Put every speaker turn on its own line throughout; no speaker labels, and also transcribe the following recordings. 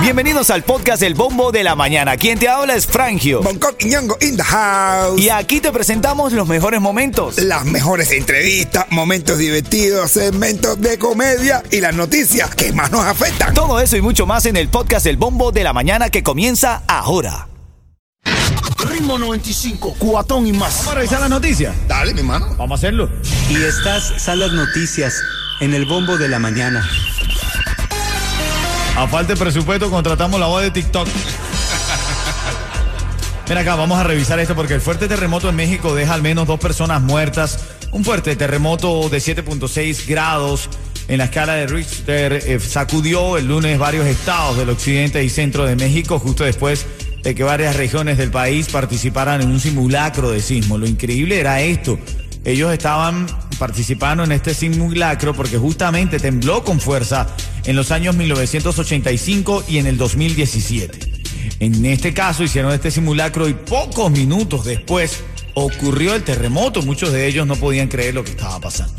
Bienvenidos al podcast El Bombo de la Mañana. Quien te habla es Frangio.
Bangkok y Ñongo in the house.
Y aquí te presentamos los mejores momentos.
Las mejores entrevistas, momentos divertidos, segmentos de comedia y las noticias que más nos afectan.
Todo eso y mucho más en el podcast El Bombo de la Mañana que comienza ahora.
Ritmo 95, cuatón y más.
Vamos a revisar las noticias.
Dale, mi hermano.
Vamos a hacerlo.
Y estas son las noticias en el bombo de la mañana.
A falta de presupuesto contratamos la voz de TikTok. Ven acá, vamos a revisar esto porque el fuerte terremoto en México deja al menos dos personas muertas. Un fuerte terremoto de 7.6 grados en la escala de Richter eh, sacudió el lunes varios estados del occidente y centro de México justo después de que varias regiones del país participaran en un simulacro de sismo. Lo increíble era esto. Ellos estaban participando en este simulacro porque justamente tembló con fuerza en los años 1985 y en el 2017. En este caso hicieron este simulacro y pocos minutos después ocurrió el terremoto. Muchos de ellos no podían creer lo que estaba pasando.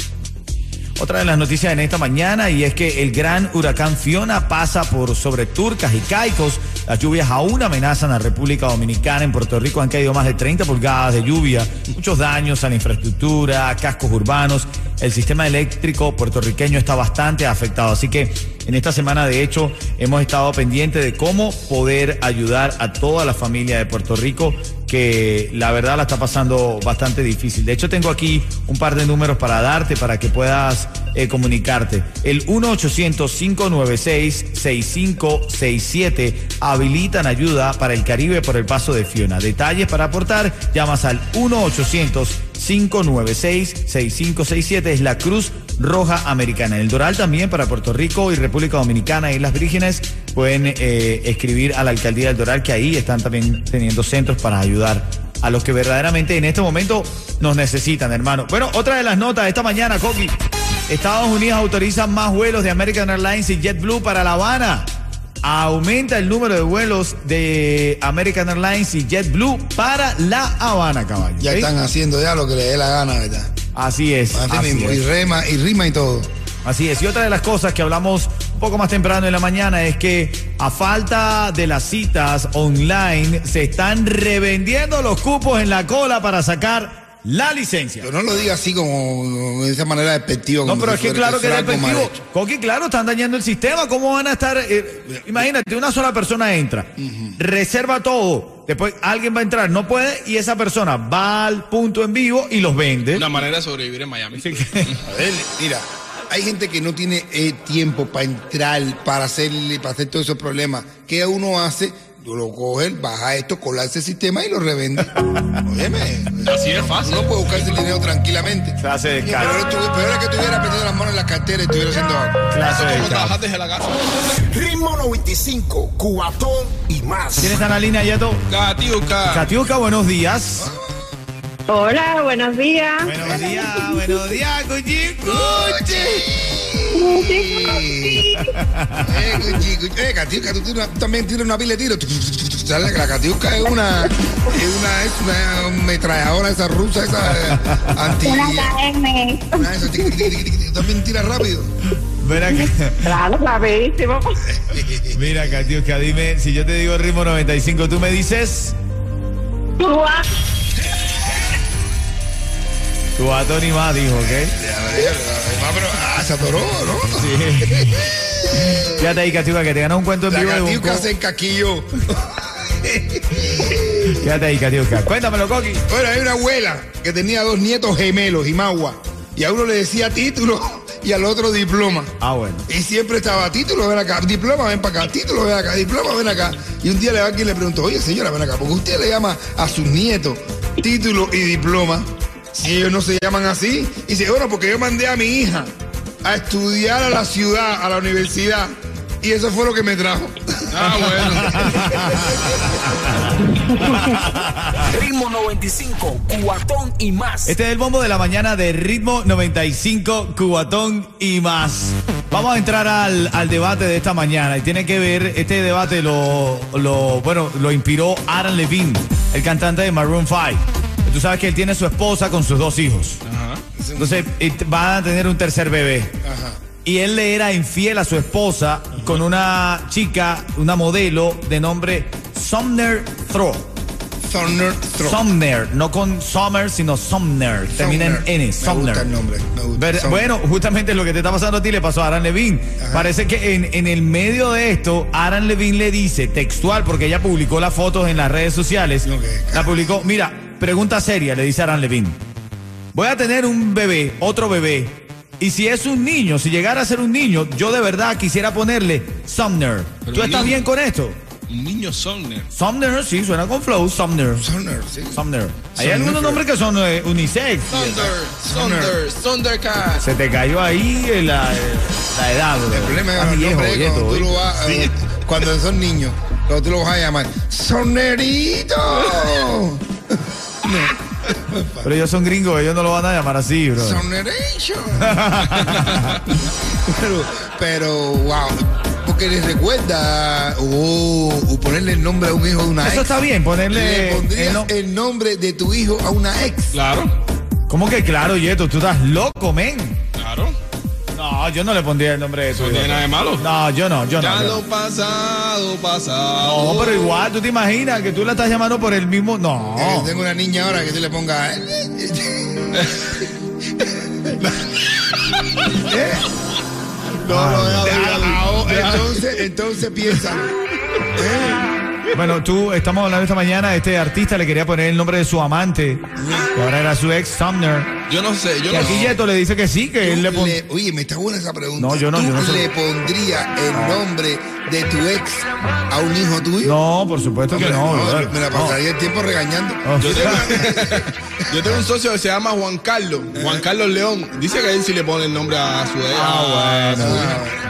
Otra de las noticias en esta mañana y es que el gran huracán Fiona pasa por sobre Turcas y Caicos. Las lluvias aún amenazan a República Dominicana. En Puerto Rico han caído más de 30 pulgadas de lluvia, muchos daños a la infraestructura, cascos urbanos. El sistema eléctrico puertorriqueño está bastante afectado. Así que en esta semana, de hecho, hemos estado pendientes de cómo poder ayudar a toda la familia de Puerto Rico que la verdad la está pasando bastante difícil. De hecho, tengo aquí un par de números para darte para que puedas eh, comunicarte. El 1-800-596-6567 habilitan ayuda para el Caribe por el paso de Fiona. Detalles para aportar, llamas al 1-800-596-6567. Es la Cruz Roja Americana. El Doral también para Puerto Rico y República Dominicana y las Vírgenes pueden eh, escribir a la alcaldía del Doral que ahí están también teniendo centros para ayudar a los que verdaderamente en este momento nos necesitan, hermano. Bueno, otra de las notas de esta mañana, Coqui. Estados Unidos autoriza más vuelos de American Airlines y JetBlue para La Habana. Aumenta el número de vuelos de American Airlines y JetBlue para La Habana, caballo.
Ya están haciendo ya lo que les dé la gana, ¿verdad?
Así es.
Así
así
mismo,
es.
y rema, y rima y todo.
Así es. Y otra de las cosas que hablamos un poco más temprano en la mañana es que a falta de las citas online se están revendiendo los cupos en la cola para sacar la licencia.
Pero no lo diga así como de esa manera despectiva.
No, pero es que claro que es despectivo. Coqui, claro, están dañando el sistema. ¿Cómo van a estar? eh, imagínate, una sola persona entra, reserva todo. Después alguien va a entrar, no puede, y esa persona va al punto en vivo y los vende.
Una manera de sobrevivir en Miami.
A ver, mira, hay gente que no tiene eh, tiempo para entrar, para hacerle, para hacer todos esos problemas. ¿Qué uno hace? Tú lo coges, baja esto, colarse el sistema y lo revende. Óyeme.
Así es fácil.
Uno puede buscarse el dinero tranquilamente.
Clase de cara.
Pero es que estuviera metiendo las manos en la cartera y estuviera haciendo algo.
Clase de
Como
cara.
desde la casa.
Ritmo 95, cuatón y más.
¿Quién está en la línea, Yeto?
Gatiuca.
Katiuska, buenos días.
Hola, buenos días.
Buenos días, buenos días, Cuchi
Eh, Gucci, Gucci. Eh, Catiuca, tú, también tienes una pila de tiro. Sale que La Catiuca es una, es una, es una ametralladora esa rusa, esa eh, anti.
Una KM.
Tú también tiras rápido.
Mira, que-
Claro, rapidísimo.
mira, Katiuska, dime, si yo te digo ritmo 95, tú me dices. Tu atón y más, dijo, ¿ok?
Ah, pero, ah, se atoró, ¿no?
Sí. Fíjate ahí, Katiuska, que te ganas un cuento en vivo de un
Catiuca
co-
se encaquilló.
Fíjate ahí, Katiuska. Cuéntamelo, Coqui.
Bueno, hay una abuela que tenía dos nietos gemelos, Imagua, y a uno le decía título y al otro diploma.
Ah, bueno.
Y siempre estaba título, ven acá, diploma, ven para acá, título, ven acá, diploma, ven acá. Y un día le va quien le preguntó, oye señora, ven acá, porque usted le llama a sus nietos título y diploma, ellos no se llaman así. Y dice, bueno, porque yo mandé a mi hija a estudiar a la ciudad, a la universidad, y eso fue lo que me trajo.
Ah, bueno.
Ritmo 95, cuatón y más.
Este es el bombo de la mañana de ritmo 95, cubatón y más. Vamos a entrar al, al debate de esta mañana y tiene que ver, este debate lo, lo, bueno, lo inspiró Aaron Levine, el cantante de Maroon 5. Tú sabes que él tiene su esposa con sus dos hijos. Entonces eh, van a tener un tercer bebé.
Ajá.
y él le era infiel a su esposa con una chica, una modelo de nombre Sumner Throw.
Sumner Throw.
Sumner, no con Summer, sino Sumner. Termina en
Sumner.
N,
Me
Sumner.
gusta el nombre, me gusta. Sumner.
bueno, justamente lo que te está pasando a ti le pasó a Aran Levine. Parece que en, en el medio de esto, Aran Levine le dice textual, porque ella publicó las fotos en las redes sociales.
Ok,
La publicó, mira, pregunta seria, le dice Aran Levine. Voy a tener un bebé, otro bebé. Y si es un niño, si llegara a ser un niño, yo de verdad quisiera ponerle Sumner.
Pero
¿Tú estás
niño.
bien con esto?
Un niño Sumner.
Sumner, sí, suena con flow, Sumner.
Sumner, sí.
Sumner. Hay
Sumner.
algunos nombres que son eh, unisex.
Thunder, Thunder, Thundercat.
Se te cayó ahí eh, la, eh, la edad, bro.
El problema es
viejo,
nombre es
Yeto,
cuando tú
¿oíste?
lo vas, eh, cuando son niños, cuando tú lo vas a llamar, ¡Sonerito!
Pero ellos son gringos, ellos no lo van a llamar así, bro.
Soneration. pero, pero, wow. Porque les recuerda, oh, o ponerle el nombre a un hijo de una
Eso
ex.
está bien, ponerle
Le pondrías
el no-
el nombre de tu hijo a una ex.
Claro,
¿Cómo que claro, Yeto? Tú estás loco, men. No, yo no le pondría el nombre de tu
No tiene nada de malo.
No, yo no, yo no.
Ya lo pasado, pasado.
No, pero igual, ¿tú te imaginas que tú la estás llamando por el mismo? No.
Eh, Tengo una niña ahora que tú le pongas. ¿Eh? No, no,
Ah,
déjalo, déjalo. Entonces, entonces piensa.
Bueno, tú, estamos hablando esta mañana, este artista le quería poner el nombre de su amante. Y ahora era su ex, Sumner.
Yo no sé, yo
Y
no
aquí
sé.
Yeto le dice que sí, que él le pone.
oye, me está buena esa pregunta.
No, yo no,
¿Tú
yo no sé.
le pondrías el nombre de tu ex a un hijo tuyo?
No, por supuesto que no,
me la pasaría el tiempo regañando.
Oh.
Yo tengo, yo tengo un socio que se llama Juan Carlos, Juan Carlos León. Dice que él sí le pone el nombre a su ex.
Ah, bueno.
Eh,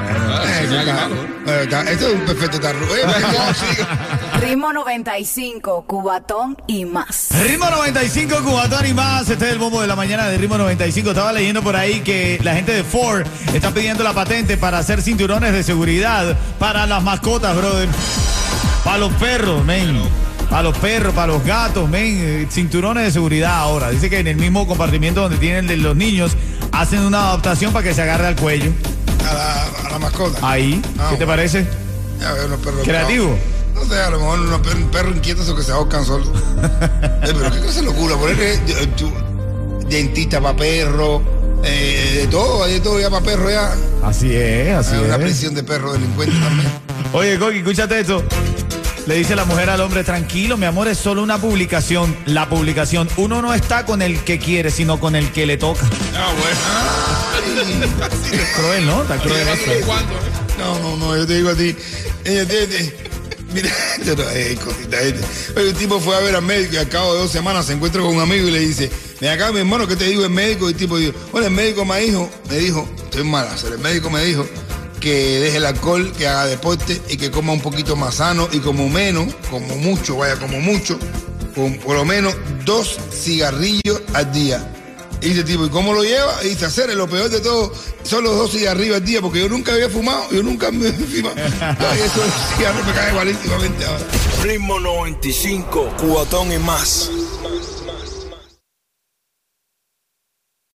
esto es un perfecto tarro.
Ritmo 95, Cubatón y más.
Ritmo 95, Cubatón y más. Este es el bombo de la mañana de Ritmo 95. Estaba leyendo por ahí que la gente de Ford está pidiendo la patente para hacer cinturones de seguridad para las mascotas, brother. Para los perros, men. Para los perros, para los gatos, men. Cinturones de seguridad ahora. Dice que en el mismo compartimiento donde tienen los niños hacen una adaptación para que se agarre al cuello.
A la, a la mascota.
Ahí.
Ah,
¿Qué te
bueno.
parece?
Ya veo unos perros
Creativo.
No sé, a lo mejor unos perros, perros inquietos o que se ahorcan solos. Eh, pero qué cosa locura, ponerle eh, dentista para perro, eh, de todo, hay de todo ya para perro ya.
Así es, así
Hay una
es.
prisión de perro delincuente también.
Oye, Coqui, escúchate esto. Le dice la mujer al hombre, tranquilo, mi amor, es solo una publicación. La publicación, uno no está con el que quiere, sino con el que le toca.
Ah, bueno.
Cruel, ¿no? Está cruel eso.
No, no, no, yo te digo a ti. Mira, no es cosita. este. Oye, un tipo fue a ver al médico y al cabo de dos semanas se encuentra con un amigo y le dice: Ven acá, mi hermano, ¿qué te digo el médico? Y el tipo dijo: Bueno, el médico me dijo, me dijo, estoy mala, el médico me dijo que deje el alcohol, que haga deporte y que coma un poquito más sano y como menos, como mucho, vaya, como mucho, con por lo menos dos cigarrillos al día. Y dice tipo, ¿y cómo lo lleva? Y dice, hacer lo peor de todo, son los dos cigarrillos al día, porque yo nunca había fumado, yo nunca me he fumado. Ay, eso cigarros me cae malísimamente ahora.
Ritmo 95, cubatón y más.